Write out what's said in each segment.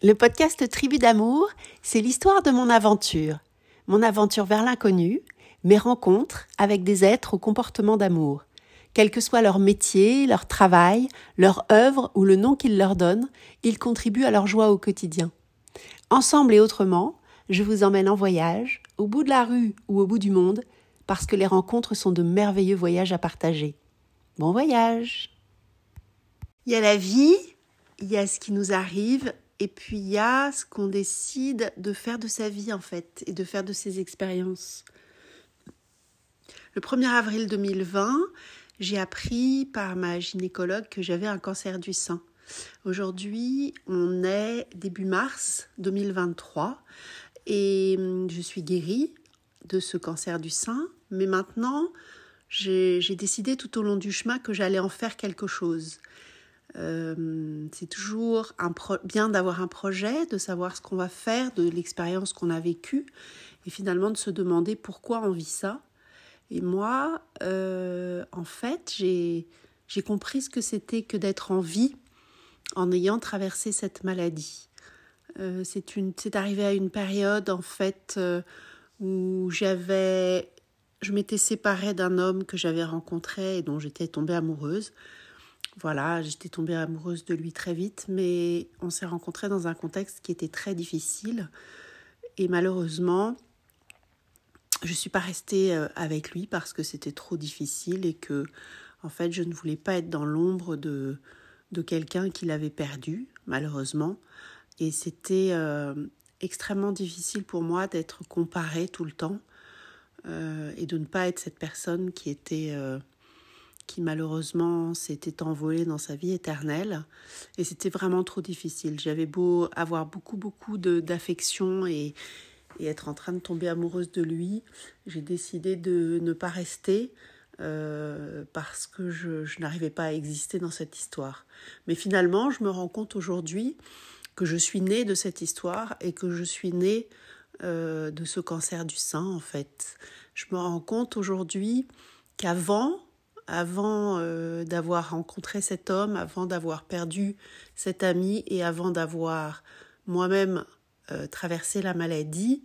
Le podcast Tribu d'amour, c'est l'histoire de mon aventure. Mon aventure vers l'inconnu, mes rencontres avec des êtres au comportement d'amour. Quel que soit leur métier, leur travail, leur œuvre ou le nom qu'ils leur donnent, ils contribuent à leur joie au quotidien. Ensemble et autrement, je vous emmène en voyage, au bout de la rue ou au bout du monde, parce que les rencontres sont de merveilleux voyages à partager. Bon voyage Il y a la vie, il y a ce qui nous arrive, et puis il y a ce qu'on décide de faire de sa vie en fait et de faire de ses expériences. Le 1er avril 2020, j'ai appris par ma gynécologue que j'avais un cancer du sein. Aujourd'hui, on est début mars 2023 et hum, je suis guérie de ce cancer du sein, mais maintenant, j'ai décidé tout au long du chemin que j'allais en faire quelque chose. Euh, c'est toujours bien d'avoir un projet, de savoir ce qu'on va faire, de l'expérience qu'on a vécue, et finalement de se demander pourquoi on vit ça. Et moi, euh, en fait, j'ai compris ce que c'était que d'être en vie en ayant traversé cette maladie. Euh, c'est arrivé à une période, en fait, où j'avais, je m'étais séparée d'un homme que j'avais rencontré et dont j'étais tombée amoureuse. Voilà, j'étais tombée amoureuse de lui très vite, mais on s'est rencontrés dans un contexte qui était très difficile. Et malheureusement, je ne suis pas restée euh, avec lui parce que c'était trop difficile et que, en fait, je ne voulais pas être dans l'ombre de, de quelqu'un qui l'avait perdu, malheureusement. Et c'était euh, extrêmement difficile pour moi d'être comparée tout le temps euh, et de ne pas être cette personne qui était qui malheureusement s'était envolé dans sa vie éternelle. Et c'était vraiment trop difficile. J'avais beau avoir beaucoup, beaucoup d'affection et, être en train de tomber amoureuse de lui, j'ai décidé de ne pas rester. Euh, parce que je, je n'arrivais pas à exister dans cette histoire. Mais finalement, je me rends compte aujourd'hui que je suis née de cette histoire et que je suis née euh, de ce cancer du sein, en fait. Je me rends compte aujourd'hui qu'avant, avant euh, d'avoir rencontré cet homme, avant d'avoir perdu cet ami et avant d'avoir moi-même euh, traversé la maladie,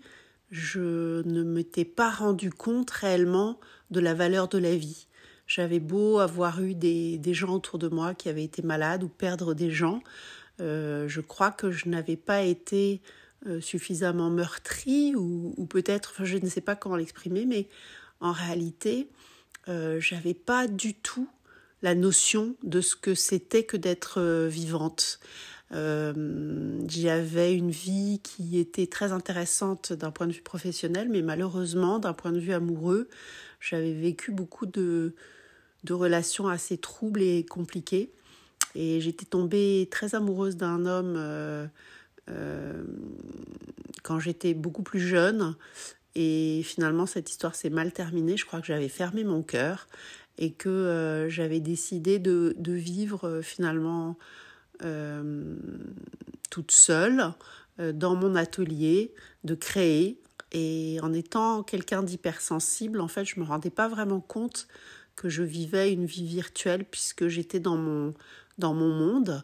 je ne m'étais pas rendu compte réellement de la valeur de la vie. J'avais beau avoir eu des, gens autour de moi qui avaient été malades ou perdre des gens, euh, je crois que je n'avais pas été suffisamment meurtrie ou peut-être, je ne sais pas comment l'exprimer, mais en réalité, euh, j'avais pas du tout la notion de ce que c'était que d'être euh, vivante. Euh, j'avais une vie qui était très intéressante d'un point de vue professionnel, mais malheureusement, d'un point de vue amoureux, j'avais vécu beaucoup de, de relations assez troubles et compliquées. Et j'étais tombée très amoureuse d'un homme quand j'étais beaucoup plus jeune. Et finalement, cette histoire s'est mal terminée. Je crois que j'avais fermé mon cœur et que euh, j'avais décidé de, vivre euh, finalement euh, toute seule dans mon atelier, de créer. Et en étant quelqu'un d'hypersensible, en fait, je me rendais pas vraiment compte que je vivais une vie virtuelle puisque j'étais dans mon, dans mon monde.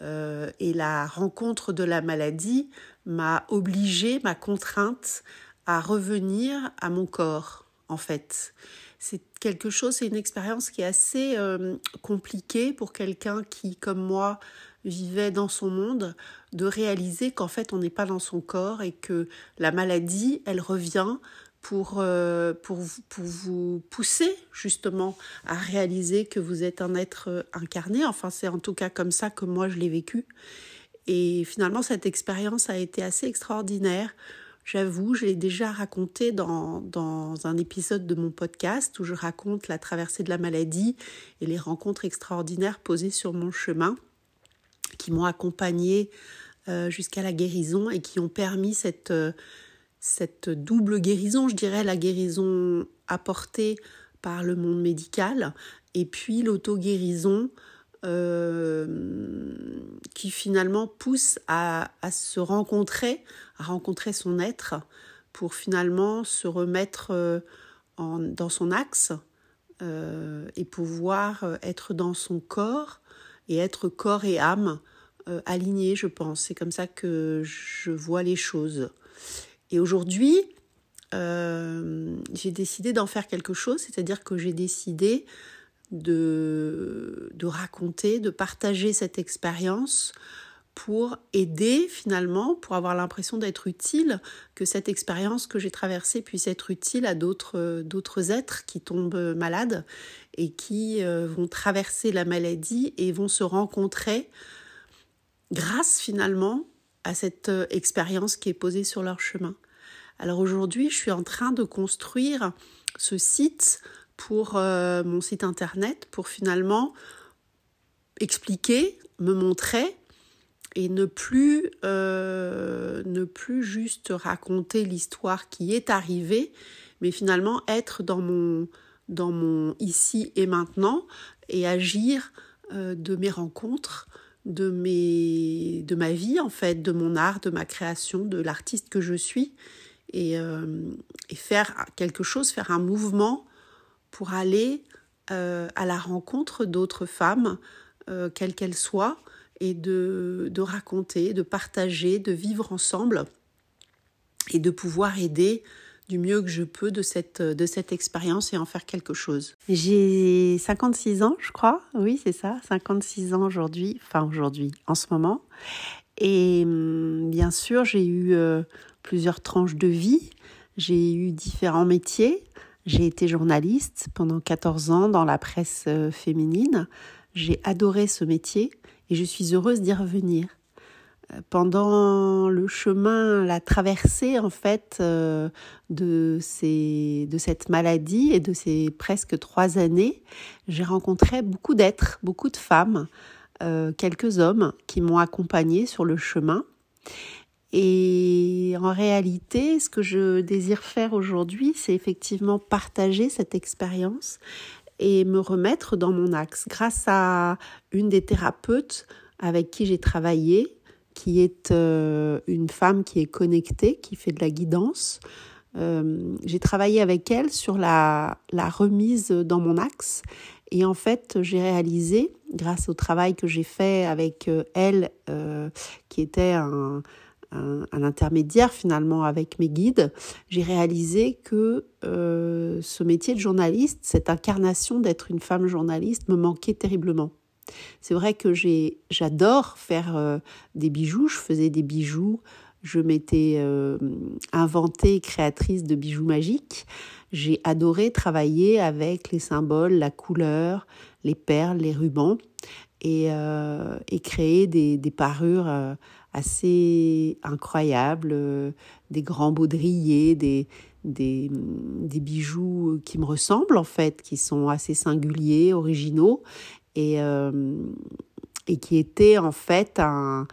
et la rencontre de la maladie m'a obligée, m'a contrainte à revenir à mon corps, en fait. C'est quelque chose, c'est une expérience qui est assez euh, compliquée pour quelqu'un qui, comme moi, vivait dans son monde, de réaliser qu'en fait on n'est pas dans son corps et que la maladie, elle revient pour, euh, pour, pour vous pousser justement à réaliser que vous êtes un être euh, incarné. Enfin, c'est en tout cas comme ça que moi je l'ai vécu. Et finalement, cette expérience a été assez extraordinaire. J'avoue, je l'ai déjà raconté dans, dans un épisode de mon podcast où je raconte la traversée de la maladie et les rencontres extraordinaires posées sur mon chemin qui m'ont accompagnée euh, jusqu'à la guérison et qui ont permis cette, euh, cette double guérison, je dirais la guérison apportée par le monde médical et puis l'auto-guérison euh, qui finalement pousse à, se rencontrer, à rencontrer son être pour finalement se remettre euh, dans son axe euh, et pouvoir être dans son corps et être corps et âme alignée, je pense. C'est comme ça que je vois les choses. Et aujourd'hui, j'ai décidé d'en faire quelque chose, c'est-à-dire que j'ai décidé de, de raconter, de partager cette expérience pour aider finalement, pour avoir l'impression d'être utile, que cette expérience que j'ai traversée puisse être utile à d'autres, d'autres êtres qui tombent malades et qui euh, vont traverser la maladie et vont se rencontrer grâce finalement à cette euh, expérience qui est posée sur leur chemin. Alors aujourd'hui, je suis en train de construire ce site pour euh, mon site internet pour finalement expliquer, me montrer et ne plus, euh, ne plus juste raconter l'histoire qui est arrivée, mais finalement être dans mon, dans mon ici et maintenant et agir euh, de mes rencontres, de, mes, de ma vie en fait, de mon art, de ma création, de l'artiste que je suis et, et, faire quelque chose, faire un mouvement pour aller à la rencontre d'autres femmes, quelles qu'elles soient, et de, de raconter, de partager, de vivre ensemble et de pouvoir aider du mieux que je peux de cette, de cette expérience et en faire quelque chose. J'ai 56 ans, je crois. Oui, c'est ça, 56 ans aujourd'hui, enfin aujourd'hui, en ce moment. Et hum, bien sûr, j'ai eu euh, plusieurs tranches de vie. J'ai eu différents métiers. J'ai été journaliste pendant 14 ans dans la presse euh, féminine. J'ai adoré ce métier et je suis heureuse d'y revenir. Euh, pendant le chemin, la traversée en fait euh, de, cette maladie et de ces presque trois années, j'ai rencontré beaucoup d'êtres, beaucoup de femmes, quelques hommes qui m'ont accompagnée sur le chemin. Et en réalité, ce que je désire faire aujourd'hui, c'est effectivement partager cette expérience et me remettre dans mon axe grâce à une des thérapeutes avec qui j'ai travaillé, qui est euh, une femme qui est connectée, qui fait de la guidance. Euh, j'ai travaillé avec elle sur la, remise dans mon axe et en fait, j'ai réalisé, grâce au travail que j'ai fait avec euh, elle, qui était un, un, intermédiaire finalement avec mes guides, j'ai réalisé que euh, ce métier de journaliste, cette incarnation d'être une femme journaliste me manquait terriblement. C'est vrai que j'adore faire euh, des bijoux, je faisais des bijoux, je m'étais euh, inventée créatrice de bijoux magiques. J'ai adoré travailler avec les symboles, la couleur, les perles, les rubans et, créer des parures assez incroyables, euh, des grands baudriers, des, des, des, bijoux qui me ressemblent en fait, qui sont assez singuliers, originaux et, euh, et qui étaient en fait un,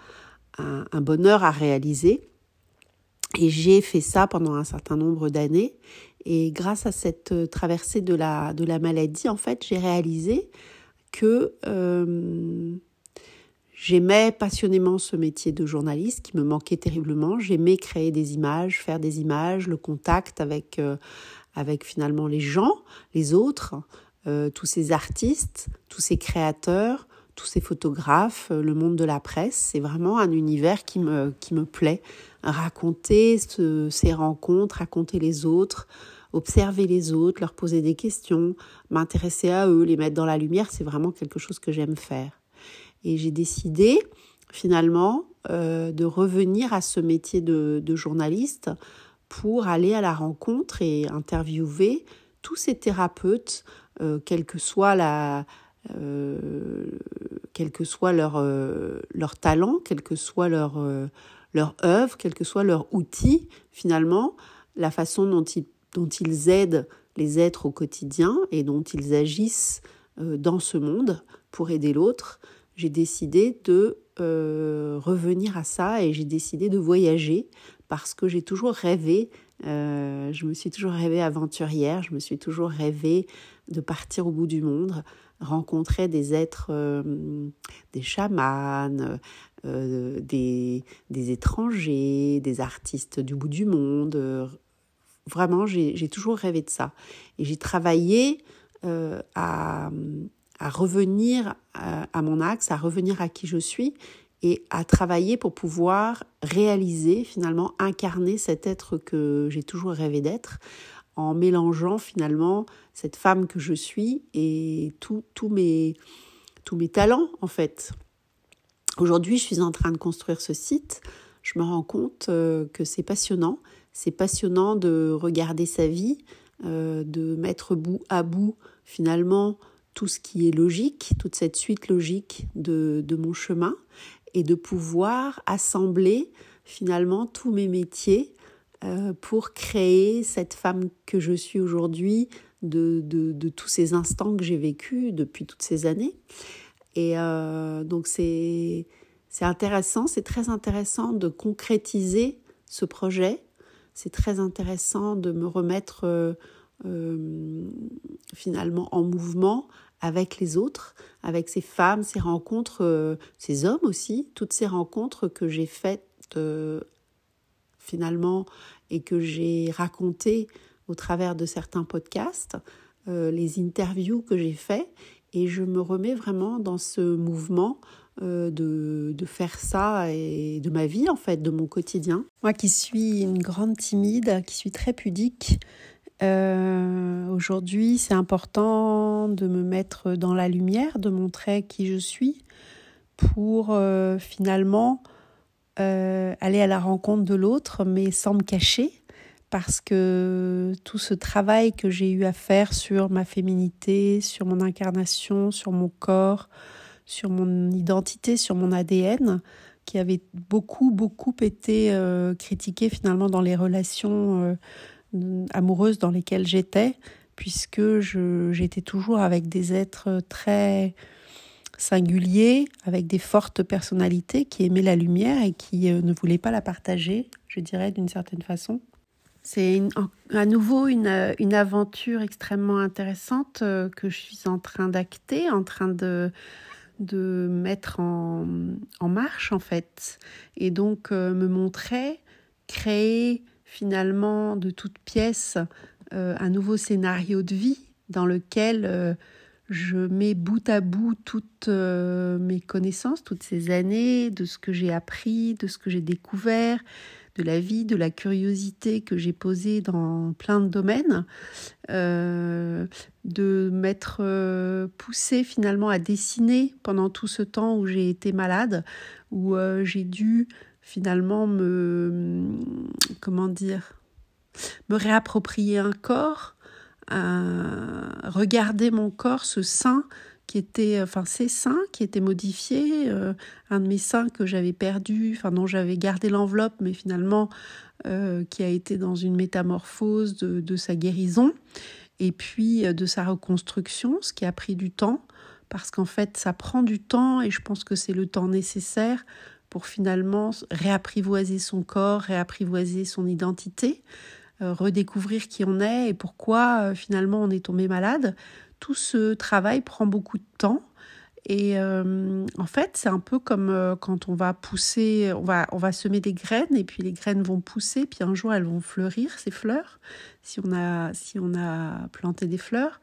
un, bonheur à réaliser. Et j'ai fait ça pendant un certain nombre d'années. Et grâce à cette traversée de la, de la maladie, en fait, j'ai réalisé que euh, J'aimais passionnément ce métier de journaliste qui me manquait terriblement. J'aimais créer des images, faire des images, le contact avec, euh, avec finalement les gens, les autres, euh, tous ces artistes, tous ces créateurs, tous ces photographes, euh, le monde de la presse. C'est vraiment un univers qui me, qui me plaît. Raconter ces rencontres, raconter les autres, observer les autres, leur poser des questions, m'intéresser à eux, les mettre dans la lumière, c'est vraiment quelque chose que j'aime faire. Et j'ai décidé finalement euh, de revenir à ce métier de, journaliste pour aller à la rencontre et interviewer tous ces thérapeutes, euh, quel que soit la, euh, quel que soit leur, talent, quel que soit leur, œuvre, quel que soit leur outil, finalement, la façon dont ils aident les êtres au quotidien et dont ils agissent dans ce monde pour aider l'autre, j'ai décidé de euh, revenir à ça et j'ai décidé de voyager parce que j'ai toujours rêvé, euh, je me suis toujours rêvé aventurière, je me suis toujours rêvé de partir au bout du monde, rencontrer des êtres, euh, des chamans, des, étrangers, des artistes du bout du monde. Vraiment, j'ai toujours rêvé de ça. Et j'ai travaillé à, à revenir à, mon axe, à revenir à qui je suis et à travailler pour pouvoir réaliser, finalement, incarner cet être que j'ai toujours rêvé d'être, en mélangeant finalement cette femme que je suis et tous mes, tous mes talents, en fait. Aujourd'hui, je suis en train de construire ce site. Je me rends compte euh, que c'est passionnant. C'est passionnant de regarder sa vie, euh, de mettre bout à bout finalement tout ce qui est logique, toute cette suite logique de, mon chemin, et de pouvoir assembler finalement tous mes métiers euh, pour créer cette femme que je suis aujourd'hui de, tous ces instants que j'ai vécus depuis toutes ces années. Et euh, donc c'est intéressant, c'est très intéressant de concrétiser ce projet. C'est très intéressant de me remettre euh, finalement en mouvement avec les autres, avec ces femmes, ces rencontres, ces hommes aussi, toutes ces rencontres que j'ai faites finalement et que j'ai racontées au travers de certains podcasts, les interviews que j'ai faites et je me remets vraiment dans ce mouvement euh, de, de, faire ça et de ma vie en fait, de mon quotidien. Moi qui suis une grande timide, qui suis très pudique, euh, aujourd'hui c'est important de me mettre dans la lumière, de montrer qui je suis pour euh, finalement aller à la rencontre de l'autre mais sans me cacher parce que tout ce travail que j'ai eu à faire sur ma féminité, sur mon incarnation, sur mon corps, sur mon identité, sur mon ADN, qui avait beaucoup, beaucoup été euh, critiqué finalement dans les relations euh, amoureuses dans lesquelles j'étais, puisque j'étais toujours avec des êtres très singuliers, avec des fortes personnalités qui aimaient la lumière et qui euh, ne voulaient pas la partager, je dirais d'une certaine façon. C'est à nouveau une, une, aventure extrêmement intéressante euh, que je suis en train d'acter, en train de, de mettre en, en, marche en fait. Et donc euh, me montrer, créer finalement de toutes pièces euh, un nouveau scénario de vie dans lequel je mets bout à bout toutes mes connaissances, toutes ces années, de ce que j'ai appris, de ce que j'ai découvert, de la vie, de la curiosité que j'ai posée dans plein de domaines, euh, de m'être euh, poussée finalement à dessiner pendant tout ce temps où j'ai été malade, où euh, j'ai dû finalement me, comment dire, me réapproprier un corps, regarder mon corps, ce sein qui était, enfin ces seins qui étaient modifiés, euh, un de mes seins que j'avais perdu, enfin dont j'avais gardé l'enveloppe, mais finalement euh, qui a été dans une métamorphose de, sa guérison, et puis euh, de sa reconstruction, ce qui a pris du temps, parce qu'en fait ça prend du temps, et je pense que c'est le temps nécessaire pour finalement réapprivoiser son corps, réapprivoiser son identité, redécouvrir qui on est et pourquoi finalement on est tombé malade tout ce travail prend beaucoup de temps. Et euh, en fait, c'est un peu comme euh, quand on va pousser, on va, on va semer des graines et puis les graines vont pousser, puis un jour elles vont fleurir, ces fleurs, si on a, si on a planté des fleurs.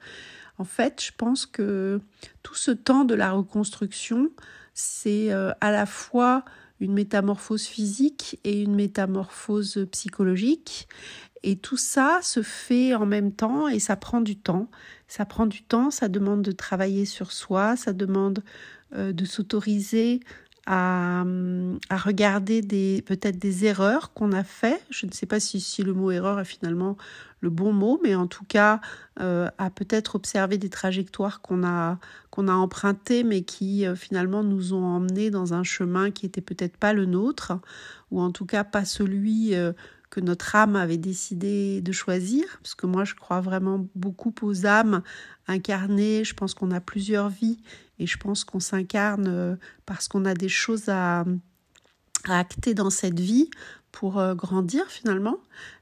En fait, je pense que tout ce temps de la reconstruction, c'est euh, à la fois une métamorphose physique et une métamorphose psychologique. Et tout ça se fait en même temps et ça prend du temps. Ça prend du temps, ça demande de travailler sur soi, ça demande euh, de s'autoriser à, à, regarder des peut-être des erreurs qu'on a fait. Je ne sais pas si, si, le mot erreur est finalement le bon mot, mais en tout cas euh, à peut-être observer des trajectoires qu'on a qu'on a empruntées, mais qui euh, finalement nous ont emmenés dans un chemin qui était peut-être pas le nôtre, ou en tout cas pas celui euh, que notre âme avait décidé de choisir, parce que moi je crois vraiment beaucoup aux âmes incarnées, je pense qu'on a plusieurs vies et je pense qu'on s'incarne euh, parce qu'on a des choses à, acter dans cette vie pour grandir finalement.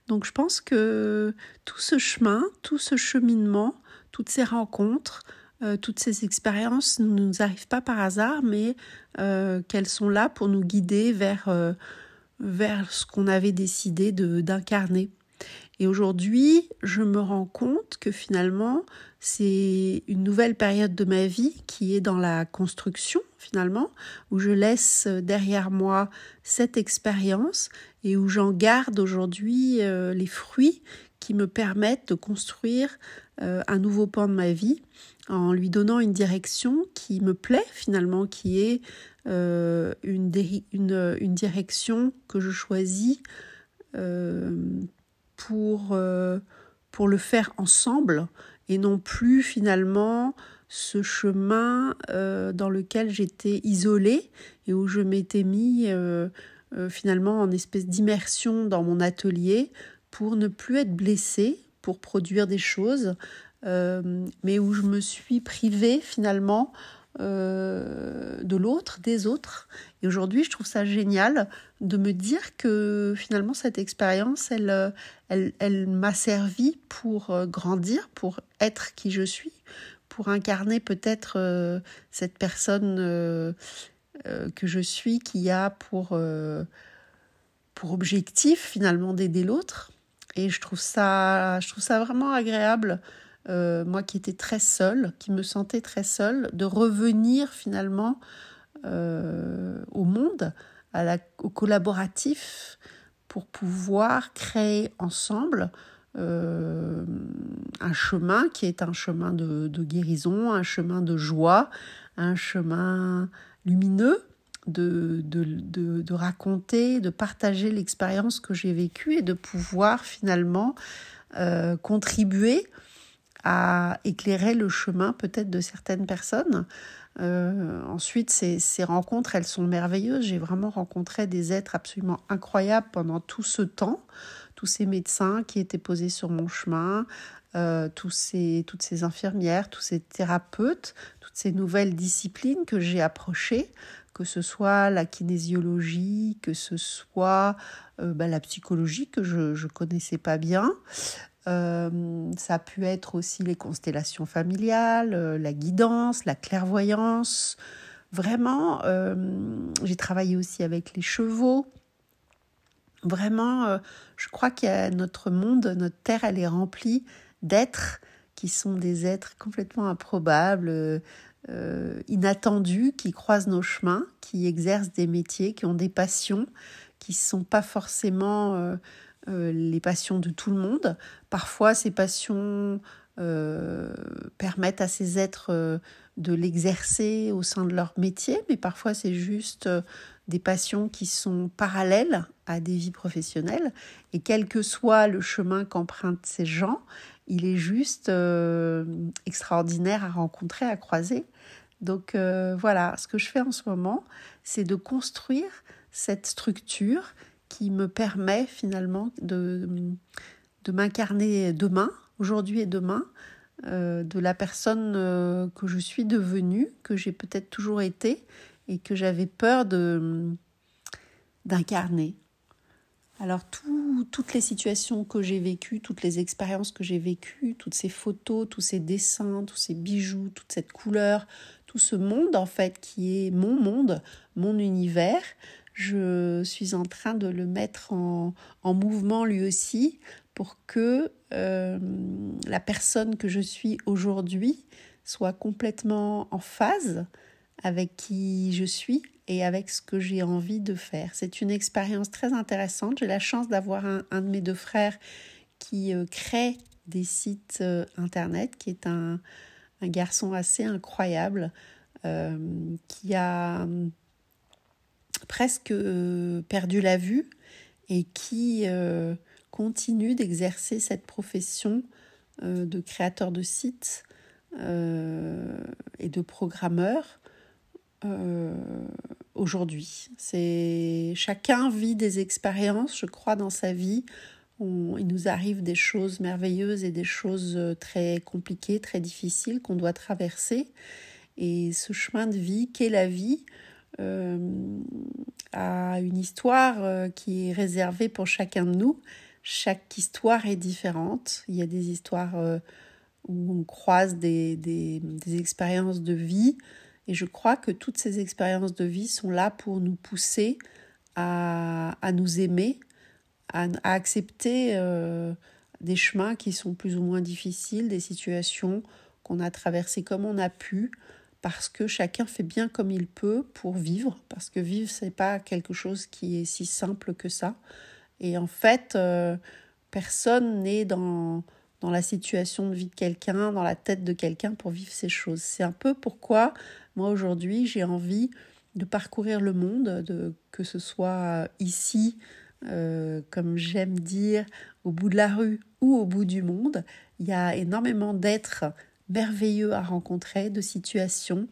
Donc je pense que tout ce chemin, tout ce cheminement, toutes ces rencontres, euh, toutes ces expériences ne nous arrivent pas par hasard, mais qu'elles sont là pour nous guider vers vers ce qu'on avait décidé d'incarner. Et aujourd'hui, je me rends compte que finalement, c'est une nouvelle période de ma vie qui est dans la construction, finalement, où je laisse derrière moi cette expérience et où j'en garde aujourd'hui euh, les fruits qui me permettent de construire euh, un nouveau pan de ma vie en lui donnant une direction qui me plaît finalement, qui est euh, une, une, direction que je choisis pour, pour le faire ensemble et non plus finalement ce chemin euh, dans lequel j'étais isolée et où je m'étais mis euh, euh, finalement en espèce d'immersion dans mon atelier pour ne plus être blessée, pour produire des choses, mais où je me suis privée finalement de l'autre, des autres. Et aujourd'hui, je trouve ça génial de me dire que finalement cette expérience, elle, elle, elle m'a servi pour grandir, pour être qui je suis, pour incarner peut-être euh, cette personne euh, euh, que je suis qui a pour, pour objectif finalement d'aider l'autre. Et je trouve ça, je trouve ça vraiment agréable, moi qui étais très seule, qui me sentais très seule, de revenir finalement au monde, au collaboratif, pour pouvoir créer ensemble euh, un chemin qui est un chemin de, guérison, un chemin de joie, un chemin lumineux de, de, raconter, de partager l'expérience que j'ai vécue et de pouvoir finalement euh, contribuer à éclairer le chemin peut-être de certaines personnes. Euh, ensuite, ces, ces, rencontres, elles sont merveilleuses. J'ai vraiment rencontré des êtres absolument incroyables pendant tout ce temps tous ces médecins qui étaient posés sur mon chemin, euh, tous ces, toutes ces infirmières, tous ces thérapeutes, toutes ces nouvelles disciplines que j'ai approchées, que ce soit la kinésiologie, que ce soit euh, bah, la psychologie que je ne connaissais pas bien. Euh, ça a pu être aussi les constellations familiales, la guidance, la clairvoyance. Vraiment, j'ai travaillé aussi avec les chevaux. Vraiment, euh, je crois que notre monde, notre Terre, elle est remplie d'êtres qui sont des êtres complètement improbables, euh, inattendus, qui croisent nos chemins, qui exercent des métiers, qui ont des passions, qui ne sont pas forcément euh, les passions de tout le monde. Parfois, ces passions permettent à ces êtres de l'exercer au sein de leur métier, mais parfois c'est juste des passions qui sont parallèles à des vies professionnelles. Et quel que soit le chemin qu'empruntent ces gens, il est juste euh, extraordinaire à rencontrer, à croiser. Donc euh, voilà, ce que je fais en ce moment, c'est de construire cette structure qui me permet finalement de, de m'incarner demain, aujourd'hui et demain, euh, de la personne que je suis devenue, que j'ai peut-être toujours été, et que j'avais peur de d'incarner. Alors toutes les situations que j'ai vécues, toutes les expériences que j'ai vécues, toutes ces photos, tous ces dessins, tous ces bijoux, toute cette couleur, tout ce monde en fait qui est mon monde, mon univers, je suis en train de le mettre en, en mouvement lui aussi pour que euh, la personne que je suis aujourd'hui soit complètement en phase avec qui je suis et avec ce que j'ai envie de faire. C'est une expérience très intéressante. J'ai la chance d'avoir un, de mes deux frères qui euh, crée des sites euh, internet, qui est un, garçon assez incroyable, qui a presque perdu la vue et qui continue d'exercer cette profession de créateur de sites et de programmeur euh, aujourd'hui. C'est chacun vit des expériences, je crois, dans sa vie. il nous arrive des choses merveilleuses et des choses euh, très compliquées, très difficiles qu'on doit traverser. Et ce chemin de vie qu'est la vie euh, a une histoire qui est réservée pour chacun de nous. Chaque histoire est différente. Il y a des histoires où on croise des, des, expériences de vie et je crois que toutes ces expériences de vie sont là pour nous pousser à, à nous aimer, à, accepter euh, des chemins qui sont plus ou moins difficiles, des situations qu'on a traversées comme on a pu, parce que chacun fait bien comme il peut pour vivre, parce que vivre, c'est pas quelque chose qui est si simple que ça. Et en fait, euh, personne n'est dans, dans la situation de vie de quelqu'un, dans la tête de quelqu'un pour vivre ces choses. C'est un peu pourquoi moi aujourd'hui j'ai envie de parcourir le monde, de, que ce soit ici, euh, comme j'aime dire, au bout de la rue ou au bout du monde. Il y a énormément d'êtres merveilleux à rencontrer, de situations,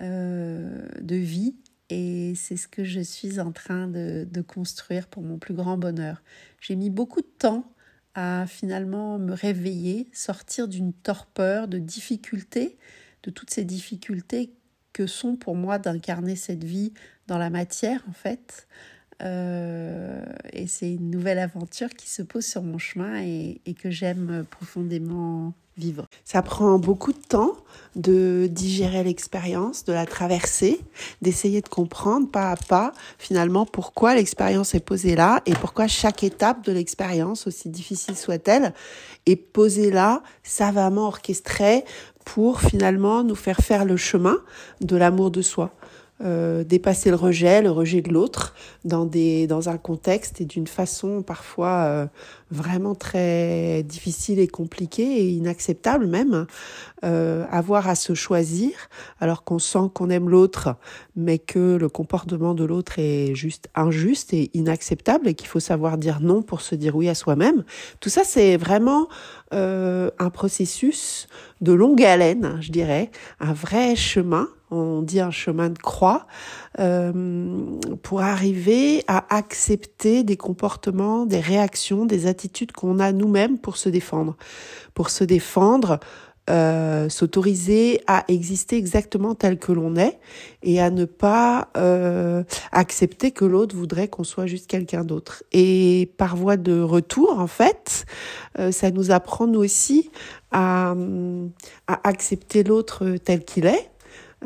euh, de vie. Et c'est ce que je suis en train de, construire pour mon plus grand bonheur. J'ai mis beaucoup de temps à finalement me réveiller, sortir d'une torpeur, de difficultés, de toutes ces difficultés que sont pour moi d'incarner cette vie dans la matière en fait. Euh, et c'est une nouvelle aventure qui se pose sur mon chemin et que j'aime profondément Ça prend beaucoup de temps de digérer l'expérience, de la traverser, d'essayer de comprendre pas à pas finalement pourquoi l'expérience est posée là et pourquoi chaque étape de l'expérience, aussi difficile soit-elle, est posée là, savamment orchestrée pour finalement nous faire faire le chemin de l'amour de soi. Euh, dépasser le rejet, le rejet de l'autre, dans des dans un contexte et d'une façon parfois euh, vraiment très difficile et compliquée et inacceptable même, euh, avoir à se choisir alors qu'on sent qu'on aime l'autre, mais que le comportement de l'autre est juste injuste et inacceptable et qu'il faut savoir dire non pour se dire oui à soi-même. Tout ça, c'est vraiment euh, un processus de longue haleine, je dirais, un vrai chemin on dit un chemin de croix, euh, pour arriver à accepter des comportements, des réactions, des attitudes qu'on a nous-mêmes pour se défendre. Pour se défendre, euh, s'autoriser à exister exactement tel que l'on est et à ne pas euh, accepter que l'autre voudrait qu'on soit juste quelqu'un d'autre. Et par voie de retour, en fait, ça nous apprend nous aussi à, à accepter l'autre tel qu'il est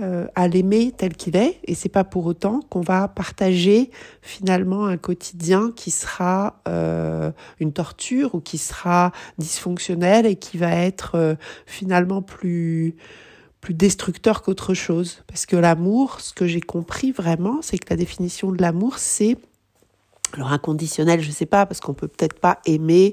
euh, à l'aimer tel qu'il est. Et c'est pas pour autant qu'on va partager finalement un quotidien qui sera euh, une torture ou qui sera dysfonctionnel et qui va être euh, finalement plus plus destructeur qu'autre chose. Parce que l'amour ce que j'ai compris vraiment c'est que la définition de l'amour c'est alors inconditionnel je sais pas parce qu'on peut peut-être pas aimer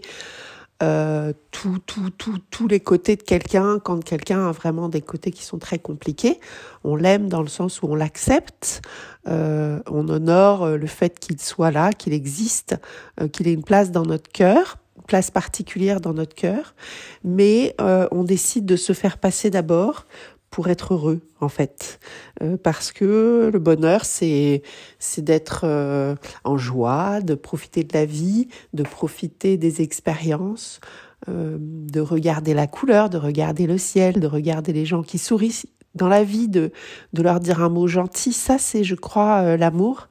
euh, tout, tout, tout, tous les côtés de quelqu'un, quand quelqu'un a vraiment des côtés qui sont très compliqués, on l'aime dans le sens où on l'accepte, euh, on honore euh, le fait qu'il soit là, qu'il existe, euh, qu'il ait une place dans notre cœur, place particulière dans notre cœur, mais on décide de se faire passer d'abord pour être heureux en fait. Euh, parce que le bonheur c'est c'est d'être euh, en joie de profiter de la vie de profiter des expériences euh, de regarder la couleur de regarder le ciel de regarder les gens qui sourient dans la vie de de leur dire un mot gentil. Ça c'est je crois l'amour.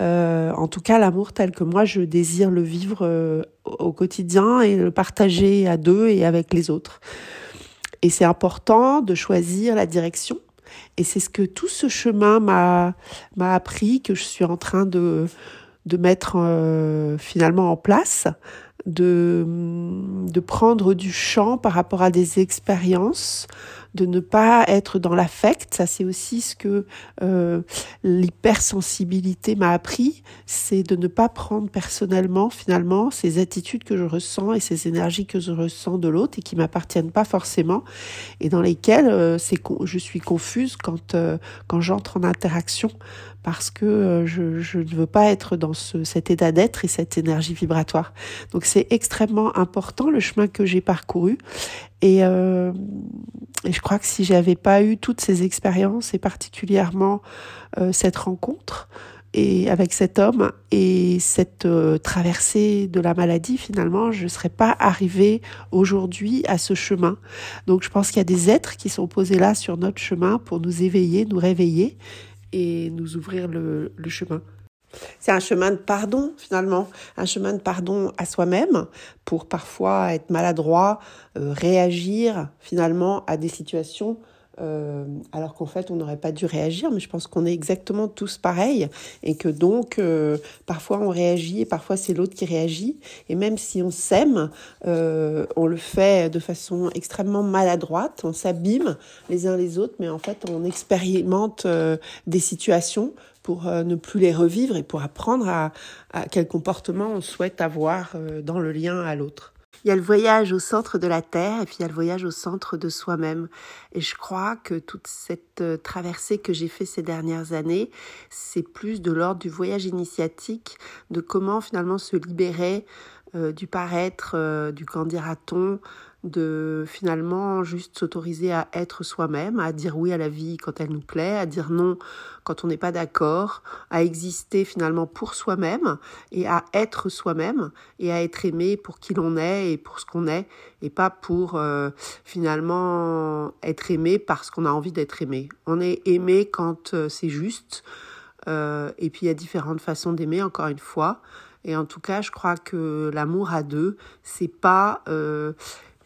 En tout cas l'amour tel que moi je désire le vivre au quotidien et le partager à deux et avec les autres et c'est important de choisir la direction. Et c'est ce que tout ce chemin m'a m'a appris, que je suis en train de de mettre euh, finalement en place, de de prendre du champ par rapport à des expériences de ne pas être dans l'affect. Ça, c'est aussi ce que euh, l'hypersensibilité m'a appris, c'est de ne pas prendre personnellement, finalement, ces attitudes que je ressens et ces énergies que je ressens de l'autre et qui m'appartiennent pas forcément et dans lesquelles euh, c'est je suis confuse quand euh, quand j'entre en interaction parce que euh, je, ne veux pas être dans ce, cet état d'être et cette énergie vibratoire. Donc c'est extrêmement important le chemin que j'ai parcouru et, euh, je crois que si j'avais pas eu toutes ces expériences et particulièrement euh, cette rencontre et avec cet homme et cette traversée de la maladie, finalement, je ne serais pas arrivée aujourd'hui à ce chemin. Donc je pense qu'il y a des êtres qui sont posés là sur notre chemin pour nous éveiller, nous réveiller et nous ouvrir le, le chemin. C'est un chemin de pardon finalement, un chemin de pardon à soi-même pour parfois être maladroit, euh, réagir finalement à des situations euh, alors qu'en fait on n'aurait pas dû réagir, mais je pense qu'on est exactement tous pareils et que donc euh, parfois on réagit et parfois c'est l'autre qui réagit et même si on s'aime, euh, on le fait de façon extrêmement maladroite, on s'abîme les uns les autres, mais en fait on expérimente des situations pour ne plus les revivre et pour apprendre à quel comportement on souhaite avoir dans le lien à l'autre. Il y a le voyage au centre de la Terre et puis il y a le voyage au centre de soi-même. Et je crois que toute cette euh, traversée que j'ai fait ces dernières années, c'est plus de l'ordre du voyage initiatique, de comment finalement se libérer euh, du paraître, euh, du qu'en dira-t-on, de finalement juste s'autoriser à être soi-même, à dire oui à la vie quand elle nous plaît, à dire non quand on n'est pas d'accord, à exister finalement pour soi-même et à être soi-même et à être aimé pour qui l'on est et pour ce qu'on est et pas pour euh, finalement être aimé parce qu'on a envie d'être aimé. On est aimé quand euh, c'est juste euh, et puis il y a différentes façons d'aimer encore une fois. Et en tout cas, je crois que l'amour à deux, c'est pas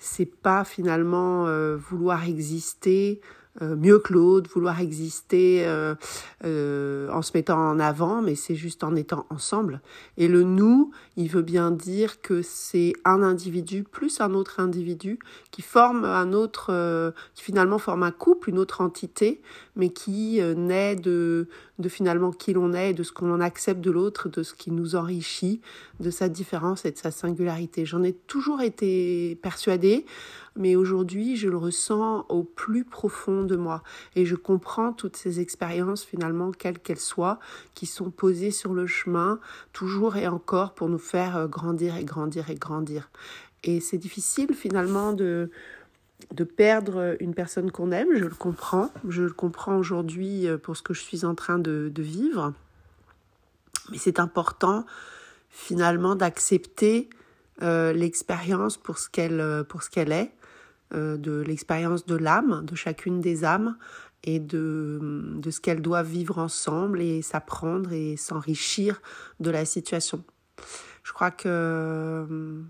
c'est pas finalement euh, vouloir exister euh, mieux que l'autre, vouloir exister euh, en se mettant en avant, mais c'est juste en étant ensemble. Et le nous, il veut bien dire que c'est un individu plus un autre individu qui forme un autre, qui finalement forme un couple, une autre entité, mais qui naît de, de finalement qui l'on est, de ce qu'on accepte de l'autre, de ce qui nous enrichit, de sa différence et de sa singularité. J'en ai toujours été persuadée mais aujourd'hui je le ressens au plus profond de moi et je comprends toutes ces expériences finalement, quelles qu'elles soient, qui sont posées sur le chemin toujours et encore pour nous faire euh, grandir et grandir et grandir. Et c'est difficile finalement de de perdre une personne qu'on aime, je le comprends, je le comprends aujourd'hui euh, pour ce que je suis en train de, vivre, mais c'est important finalement d'accepter euh, l'expérience pour ce qu'elle pour ce qu'elle est euh, de l'expérience de l'âme, de chacune des âmes, et de, de ce qu'elles doivent vivre ensemble et s'apprendre et s'enrichir de la situation. Je crois que euh,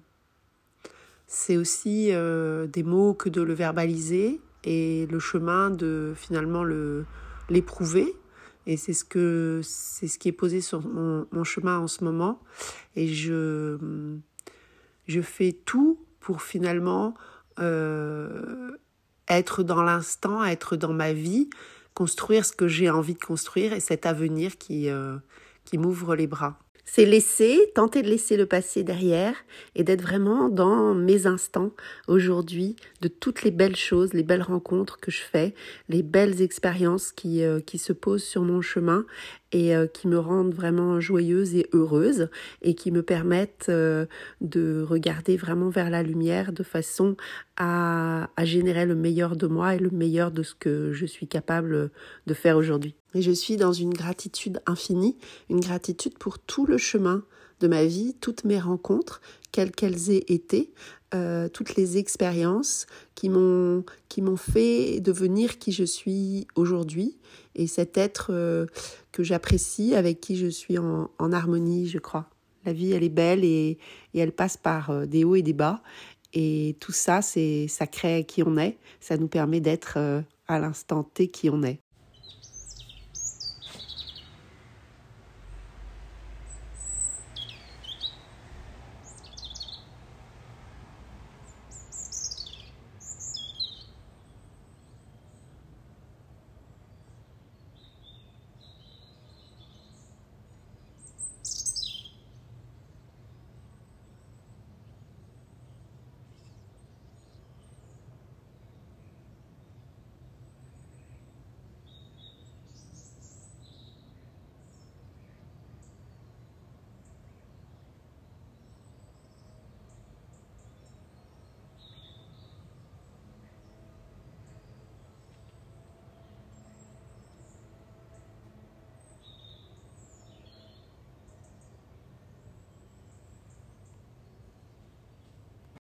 c'est aussi euh, des mots que de le verbaliser et le chemin de finalement le l'éprouver et c'est ce que c'est ce qui est posé sur mon, chemin en ce moment et je je fais tout pour finalement euh, être dans l'instant, être dans ma vie, construire ce que j'ai envie de construire et cet avenir qui, euh, qui m'ouvre les bras. C'est laisser, tenter de laisser le passé derrière et d'être vraiment dans mes instants aujourd'hui, de toutes les belles choses, les belles rencontres que je fais, les belles expériences qui, euh, qui se posent sur mon chemin et euh, qui me rendent vraiment joyeuse et heureuse et qui me permettent euh, de regarder vraiment vers la lumière de façon à, à générer le meilleur de moi et le meilleur de ce que je suis capable de faire aujourd'hui. Et je suis dans une gratitude infinie, une gratitude pour tout le chemin de ma vie, toutes mes rencontres, quelles qu'elles aient été, euh, toutes les expériences qui m'ont qui m'ont fait devenir qui je suis aujourd'hui. Et cet être euh, que j'apprécie avec qui je suis en, harmonie je crois. La vie elle est belle et, et elle passe par euh, des hauts et des bas. Et tout ça c'est ça crée qui on est. Ça nous permet d'être à l'instant T qui on est